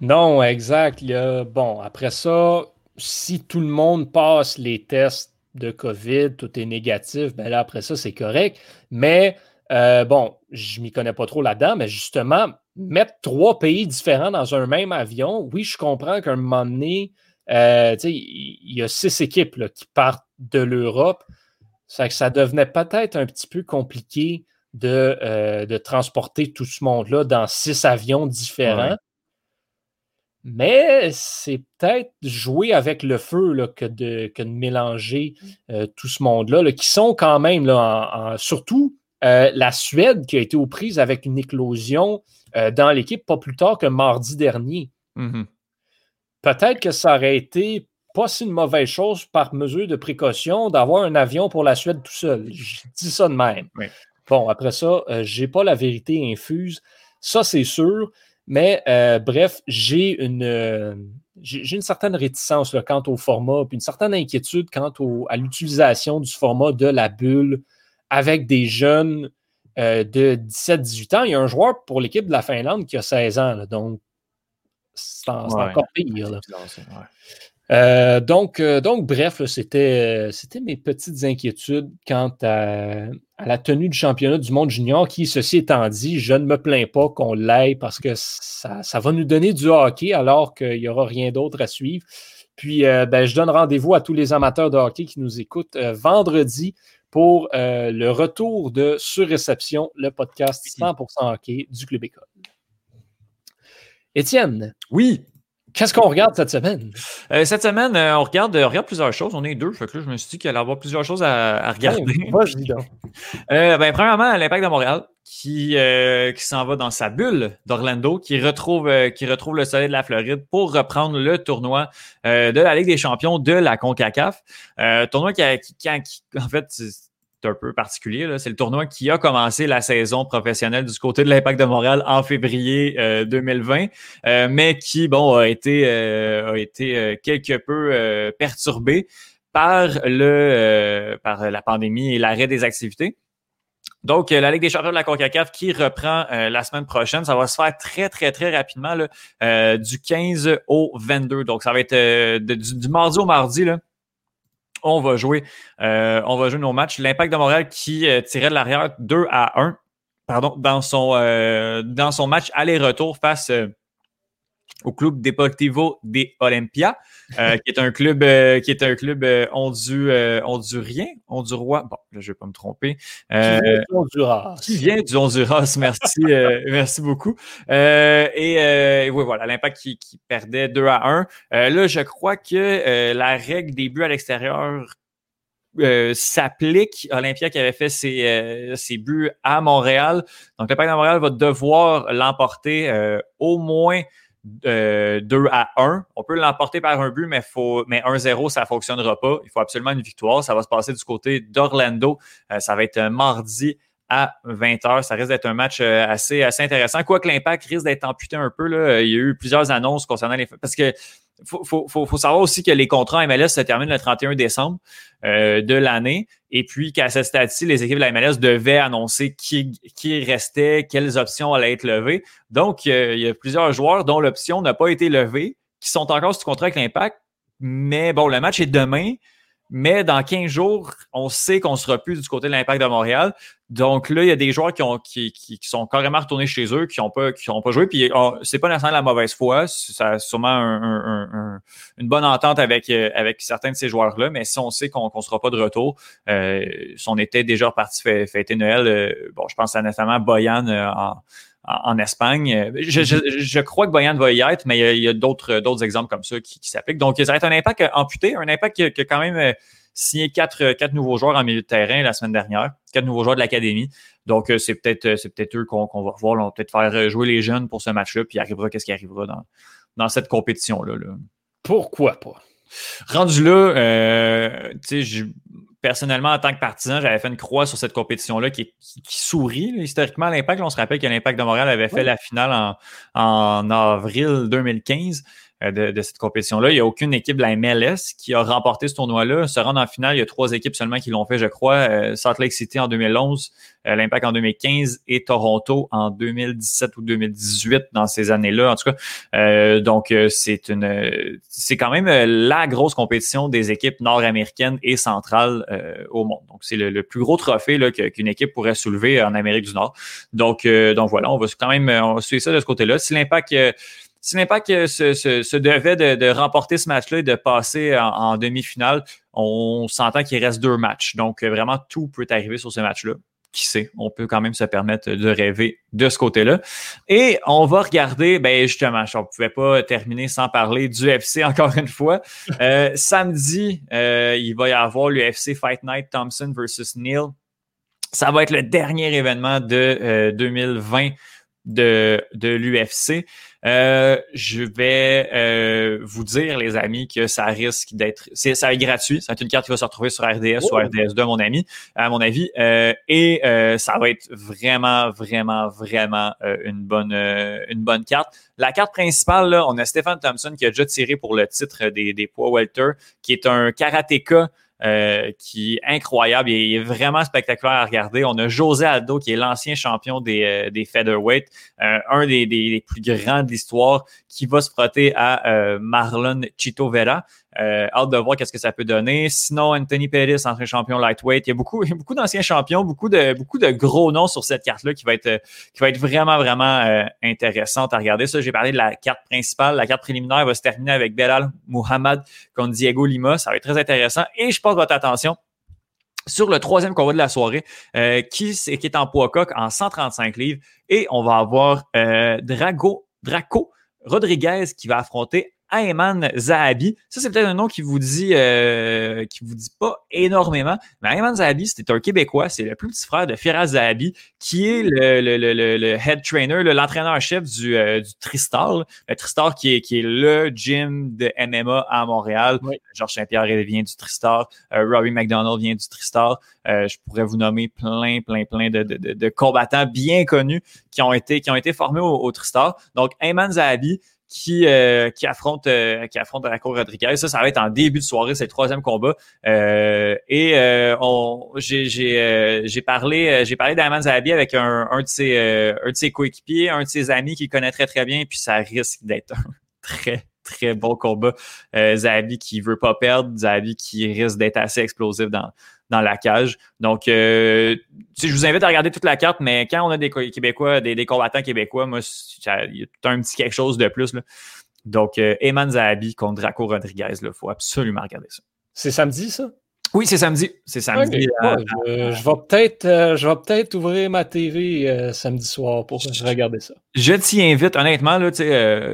Non, exact. bon, après ça, si tout le monde passe les tests de COVID, tout est négatif, ben là, après ça, c'est correct. Mais euh, bon, je ne m'y connais pas trop là-dedans, mais justement, mettre trois pays différents dans un même avion, oui, je comprends qu'à un moment donné, euh, il y, a six équipes qui partent de l'Europe. Ça, ça devenait peut-être un petit peu compliqué de, euh, de transporter tout ce monde-là dans six avions différents. Mais c'est peut-être jouer avec le feu là, que, de, que, de, mélanger mmh. euh, tout ce monde-là, qui sont quand même, là, surtout euh, la Suède qui a été aux prises avec une éclosion euh, dans l'équipe pas plus tard que mardi dernier. Mmh peut-être que ça aurait été pas si une mauvaise chose par mesure de précaution d'avoir un avion pour la Suède tout seul. Je dis ça de même. Bon, après ça, je n'ai pas la vérité infuse. Ça, c'est sûr. Mais euh, bref, j'ai une, euh, j'ai une certaine réticence quant au format, puis une certaine inquiétude quant à l'utilisation du format de la bulle avec des jeunes euh, de 17-18 ans. Il y a un joueur pour l'équipe de la Finlande qui a 16 ans, donc c'est encore pire. Euh, donc, euh, donc, bref, c'était, c'était mes petites inquiétudes quant à, la tenue du championnat du monde junior qui, ceci étant dit, je ne me plains pas qu'on l'aille parce que ça, va nous donner du hockey alors qu'il n'y aura rien d'autre à suivre. Puis, euh, ben, je donne rendez-vous à tous les amateurs de hockey qui nous écoutent vendredi pour le retour de Surréception, le podcast 100% hockey du Club École. Étienne? Oui. Qu'est-ce qu'on regarde cette semaine? Euh, cette semaine, euh, on, regarde, regarde plusieurs choses. On est deux, fait que là, je me suis dit qu'il allait y avoir plusieurs choses à, regarder. euh, ben, premièrement, l'Impact de Montréal qui, euh, qui s'en va dans sa bulle d'Orlando, qui retrouve, qui retrouve le soleil de la Floride pour reprendre le tournoi de la Ligue des champions de la CONCACAF. tournoi qui, a, qui, qui en fait, un peu particulier. C'est le tournoi qui a commencé la saison professionnelle du côté de l'Impact de Montréal en février 2020, euh, euh, mais qui, bon, a été, euh, a été quelque peu perturbé par, le, par la pandémie et l'arrêt des activités. Donc, la Ligue des champions de la CONCACAF qui reprend la semaine prochaine. Ça va se faire très, très, très rapidement, là, du 15 au 22. Donc, ça va être du, du, mardi au mardi. Là on va jouer, euh, on va jouer nos matchs. L'Impact de Montréal qui euh, tirait de l'arrière 2 à 1 pardon, dans, son, euh, dans son match aller-retour face au club Deportivo de Olympia, euh, qui est un club euh, qui est un club euh, hondu, hondurien, hondurois. Bon, là, je vais pas me tromper. qui vient du Honduras. Qui vient du Honduras, merci, merci beaucoup. et, oui, voilà, l'impact qui, qui, perdait 2 à 1. là, je crois que la règle des buts à l'extérieur s'applique. Olympia qui avait fait ses, ses, buts à Montréal. Donc, l'impact de Montréal va devoir l'emporter au moins 2 euh, à 1. On peut l'emporter par un but, mais, faut, mais 1-0, ça ne fonctionnera pas. Il faut absolument une victoire. Ça va se passer du côté d'Orlando. Euh, ça va être mardi à 20h. Ça risque d'être un match assez, assez intéressant. Quoique l'impact risque d'être amputé un peu. Là. Il y a eu plusieurs annonces concernant les. Parce que faut, faut, faut, savoir aussi que les contrats MLS se terminent le 31 décembre euh, de l'année et puis qu'à ce stade-ci, les équipes de la MLS devaient annoncer qui, qui restait, quelles options allaient être levées. Donc, il y a plusieurs joueurs dont l'option n'a pas été levée, qui sont encore sous contrat avec l'Impact. Mais bon, le match est demain. Mais dans 15 jours, on sait qu'on ne sera plus du côté de l'Impact de Montréal. Donc là, il y a des joueurs qui, ont, qui, qui, sont carrément retournés chez eux, qui n'ont pas, qui pas joué. Puis oh, c'est pas nécessairement la mauvaise foi. Ça a sûrement un, une bonne entente avec, euh, avec certains de ces joueurs-là. Mais si on sait qu'on ne sera pas de retour, euh, si on était déjà reparti fêter Noël, euh, bon, je pense à notamment Boyan euh, en, Espagne. Je, crois que Boyan va y être, mais il y a, d'autres, exemples comme ça qui, qui s'appliquent. Donc, ça va être un impact amputé, un impact qui, qui quand même signé quatre, quatre nouveaux joueurs en milieu de terrain la semaine dernière, quatre nouveaux joueurs de l'académie. Donc, euh, c'est peut-être euh, c'est peut-être eux qu'on va revoir. On va peut-être faire jouer les jeunes pour ce match-là, puis il arrivera qu'est-ce qui arrivera dans, dans cette compétition-là. Pourquoi pas? Rendu là, euh, tu sais, personnellement, en tant que partisan, j'avais fait une croix sur cette compétition-là qui, qui, sourit historiquement à l'impact. On se rappelle que l'impact de Montréal avait fait la finale en, en avril 2015. Euh, de, cette compétition-là. Il n'y a aucune équipe de la MLS qui a remporté ce tournoi-là. Se rendre en finale, il y a trois équipes seulement qui l'ont fait, je crois. Euh, Salt Lake City en 2011, euh, l'Impact en 2015 et Toronto en 2017 ou 2018 dans ces années-là. En tout cas, donc c'est une, c'est quand même la grosse compétition des équipes nord-américaines et centrales au monde. Donc c'est le, plus gros trophée là, qu'une équipe pourrait soulever en Amérique du Nord. Donc, donc voilà, on va quand même on va suivre ça de ce côté-là. Si l'Impact si l'Impact euh, se, devait de, remporter ce match-là et de passer en, demi-finale, on s'entend qu'il reste deux matchs. Donc, euh, vraiment, tout peut arriver sur ce match-là. Qui sait, on peut quand même se permettre de rêver de ce côté-là. Et on va regarder, ben justement, on ne pouvait pas terminer sans parler du UFC encore une fois. Euh, samedi, il va y avoir l'UFC Fight Night Thompson versus Neil. Ça va être le dernier événement de 2020 de, de l'UFC. Euh, je vais euh, vous dire, les amis, que ça risque d'être. C'est, ça va être gratuit. Être une carte qui va se retrouver sur RDS ou RDS2, mon ami, à mon avis. Euh, et ça va être vraiment, vraiment, vraiment une bonne, une bonne carte. La carte principale, là, on a Stephen Thompson qui a déjà tiré pour le titre des, des poids welter, qui est un karatéka euh, qui est incroyable. Il vraiment spectaculaire à regarder. On a José Aldo, qui est l'ancien champion des, euh, des featherweight, euh, un des, des, plus grands de l'histoire, qui va se frotter à Marlon Chito Vera. Euh, hâte de voir qu'est-ce que ça peut donner. Sinon, Anthony Pettis, ancien champion lightweight. Il y a beaucoup, beaucoup d'anciens champions, beaucoup de, beaucoup de gros noms sur cette carte-là qui va être, qui va être vraiment, vraiment euh, intéressante à regarder. Ça, j'ai parlé de la carte principale. La carte préliminaire va se terminer avec Belal Muhammad contre Diego Lima. Ça va être très intéressant. Et je porte votre attention sur le troisième combat de la soirée, euh, qui, qui est en poids coq en 135 livres. Et on va avoir euh, Drago, Draco Rodriguez qui va affronter Ayman Zahabi. Ça, c'est peut-être un nom qui vous dit euh, qui vous dit pas énormément. Mais Ayman Zahabi, c'était un Québécois. C'est le plus petit frère de Firas Zahabi, qui est le, le, le, le head trainer, l'entraîneur-chef du, euh, du Tristar. Le Tristar qui est, qui est le gym de MMA à Montréal. Georges Saint-Pierre vient du Tristar. Euh, Robbie McDonald vient du Tristar. Je pourrais vous nommer plein, plein, plein de, de, de, combattants bien connus qui ont été, qui ont été formés au, au Tristar. Donc, Ayman Zahabi, qui, euh, qui affronte euh, qui affronte Rodriguez. Ça, ça va être en début de soirée, c'est le troisième combat. Euh, et euh, on, j'ai, j'ai, j'ai parlé j'ai parlé d'Aman Zahabi avec un, un de ses un de ses coéquipiers, un de ses amis qui connaît très très bien, puis ça risque d'être un très très bon combat. Zahabi qui veut pas perdre, Zahabi qui risque d'être assez explosif dans dans la cage. Donc, euh, je vous invite à regarder toute la carte, mais quand on a des Québécois, des, combattants québécois, moi, il y a un petit quelque chose de plus. Là. Donc, euh, Eman Zahabi contre Draco Rodriguez, il faut absolument regarder ça. C'est samedi, ça? Oui, c'est samedi. C'est samedi. Euh, je, vais peut-être euh, je vais peut-être ouvrir ma TV euh, samedi soir pour regarder ça. Je t'y invite, honnêtement, là, sais,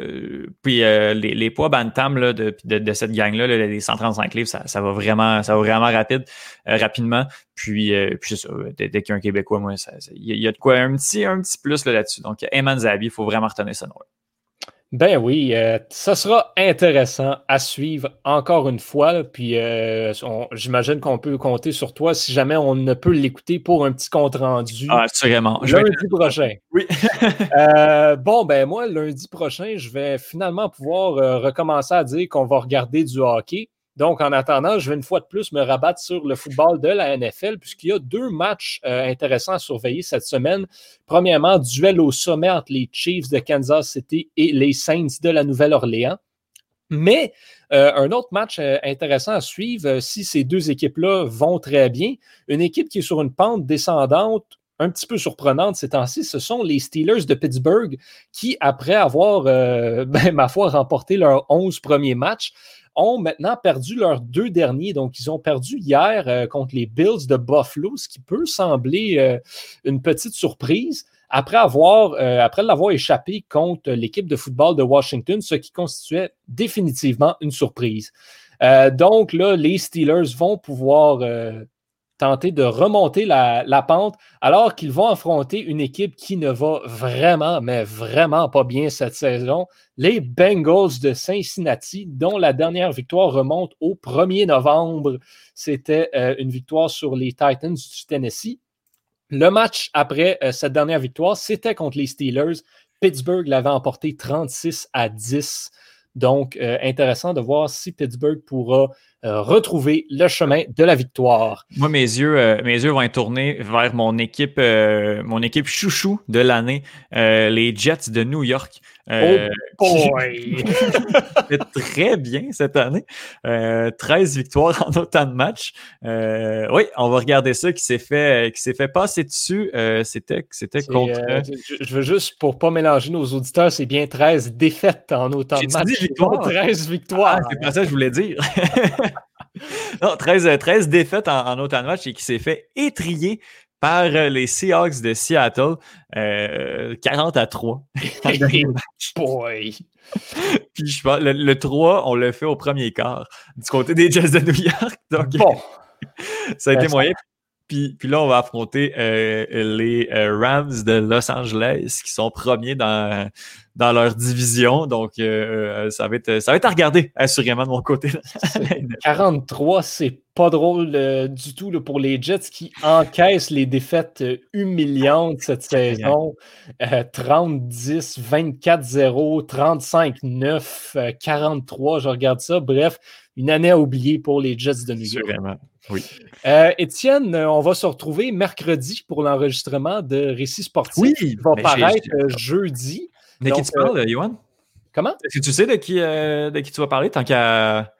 puis les, les, poids Bantam là, de, de, cette gang-là, les 135 livres, ça, ça, va vraiment, ça va vraiment rapide, rapidement. Puis, puis ça, dès, qu'il y a un Québécois, moi, il y, a de quoi un petit, un petit plus là-dessus. Donc, Eman Zabi, il faut vraiment retenir ça. Ben oui, euh, ça sera intéressant à suivre encore une fois. puis euh, j'imagine qu'on peut compter sur toi si jamais on ne peut l'écouter pour un petit compte rendu. Ah, absolument. Lundi prochain. Oui. Euh, bon, ben moi, lundi prochain, je vais finalement pouvoir recommencer à dire qu'on va regarder du hockey. Donc, en attendant, je vais une fois de plus me rabattre sur le football de la NFL, puisqu'il y a deux matchs euh, intéressants à surveiller cette semaine. Premièrement, duel au sommet entre les Chiefs de Kansas City et les Saints de la Nouvelle-Orléans. Mais euh, un autre match euh, intéressant à suivre, si ces deux équipes-là vont très bien, une équipe qui est sur une pente descendante un petit peu surprenante ces temps-ci, ce sont les Steelers de Pittsburgh qui, après avoir, ben, ma foi, remporté leurs 11 premiers matchs, ont maintenant perdu leurs deux derniers. Donc, ils ont perdu hier euh, contre les Bills de Buffalo, ce qui peut sembler euh, une petite surprise. Après avoir, euh, après l'avoir échappé contre l'équipe de football de Washington, ce qui constituait définitivement une surprise. donc là, les Steelers vont pouvoir tenter de remonter la, pente alors qu'ils vont affronter une équipe qui ne va vraiment, mais vraiment pas bien cette saison, les Bengals de Cincinnati, dont la dernière victoire remonte au 1er novembre. C'était euh, une victoire sur les Titans du Tennessee. Le match après euh, cette dernière victoire, c'était contre les Steelers. Pittsburgh l'avait emporté 36 à 10. Donc, euh, intéressant de voir si Pittsburgh pourra euh, retrouver le chemin de la victoire. Moi, mes yeux, euh, mes yeux vont être vers mon équipe, mon équipe chouchou de l'année, les Jets de New York. Oh boy! très bien cette année. 13 victoires en autant de matchs. oui, on va regarder ça qui s'est fait, qui s'est fait passer dessus. c'était, c'était contre. je veux juste, pour pas mélanger nos auditeurs, c'est bien 13 défaites en autant de matchs. Victoire. 13 victoires. Ah, c'est pas ça que je voulais dire. non, 13, 13 défaites en, en autant de matchs et qui s'est fait étrier par les Seahawks de Seattle, 40 euh, à 3. Boy! Puis je pense, le, 3, on l'a fait au premier quart du côté des Jets de New York. Donc, bon. ça a été moyen. Puis, là, on va affronter euh, les euh, Rams de Los Angeles qui sont premiers dans, dans leur division. Donc, euh, ça, va être, ça va être à regarder, assurément, de mon côté. 43, c'est pas drôle du tout pour les Jets qui encaissent les défaites humiliantes cette saison. 30-10, 24-0, 35-9, 43, je regarde ça. Bref, une année à oublier pour les Jets de New York. Oui. Euh, Étienne, euh, on va se retrouver mercredi pour l'enregistrement de Récits sportifs oui, qui va paraître euh, jeudi. De qui tu parles, Yohan? Comment? Est-ce que tu sais de qui, de qui tu vas parler tant qu'à.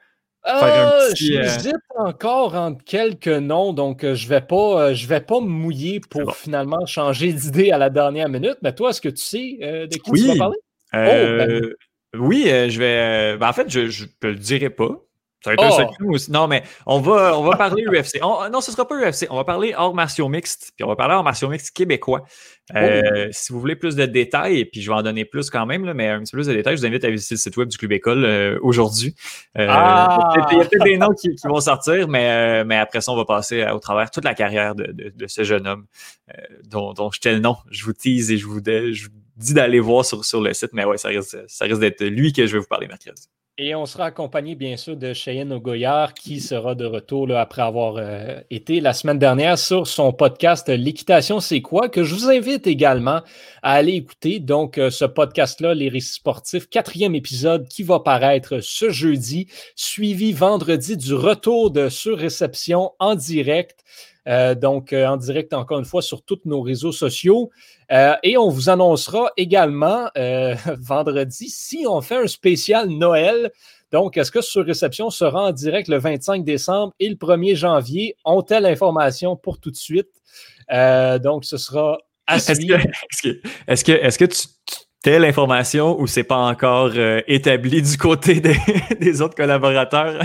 Euh, J'hésite encore entre quelques noms, donc je vais pas, je vais pas me mouiller pour finalement changer d'idée à la dernière minute. Mais toi, est-ce que tu sais de qui tu vas parler? oh, ben... Oui, je vais. Ben, en fait, je ne te le dirai pas. Ça va être oh! aussi. Non, mais on va, on va parler UFC. non, ce ne sera pas UFC. On va parler hors martiaux mixtes, puis on va parler hors martiaux mixtes québécois. Euh, oh! Si vous voulez plus de détails, et puis je vais en donner plus quand même, là, mais un petit peu plus de détails, je vous invite à visiter le site web du Club École euh, aujourd'hui. Euh, ah! Il y a peut-être des noms qui, vont sortir, mais, mais après ça, on va passer au travers toute la carrière de, de, ce jeune homme dont, dont je tais le nom. Je vous tease et je vous, je vous dis d'aller voir sur, sur le site, mais ouais, ça risque, ça risque d'être lui que je vais vous parler mercredi. Et on sera accompagné, bien sûr, de Cheyenne Ogoyard, qui sera de retour après avoir euh, été la semaine dernière sur son podcast L'équitation, c'est quoi? que je vous invite également à aller écouter. Donc, euh, ce podcast-là, Les Récits sportifs, quatrième épisode qui va paraître ce jeudi, suivi vendredi du retour de Surréception en direct. Euh, donc, en direct, encore une fois, sur tous nos réseaux sociaux. Euh, et on vous annoncera également euh, vendredi si on fait un spécial Noël. Donc, est-ce que sur réception sera en direct le 25 décembre et le 1er janvier? Ont-elles l'information pour tout de suite? Euh, donc, ce sera à Est-ce que, est-ce que, est-ce que, tu as l'information ou c'est pas encore établi du côté des, autres collaborateurs?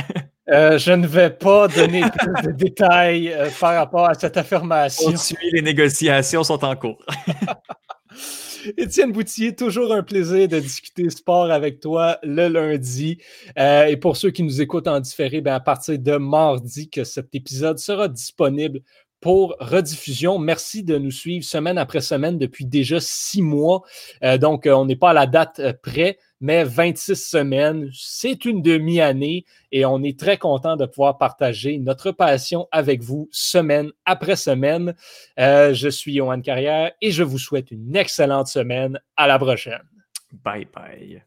Je ne vais pas donner plus de détails par rapport à cette affirmation. les négociations sont en cours. Étienne Boutier, toujours un plaisir de discuter sport avec toi le lundi. Euh, et pour ceux qui nous écoutent en différé, ben à partir de mardi que cet épisode sera disponible pour rediffusion. Merci de nous suivre semaine après semaine depuis déjà six mois. Euh, donc, euh, on n'est pas à la date près, mais 26 semaines, c'est une demi-année et on est très content de pouvoir partager notre passion avec vous semaine après semaine. Euh, je suis Johan Carrière et je vous souhaite une excellente semaine. À la prochaine. Bye bye.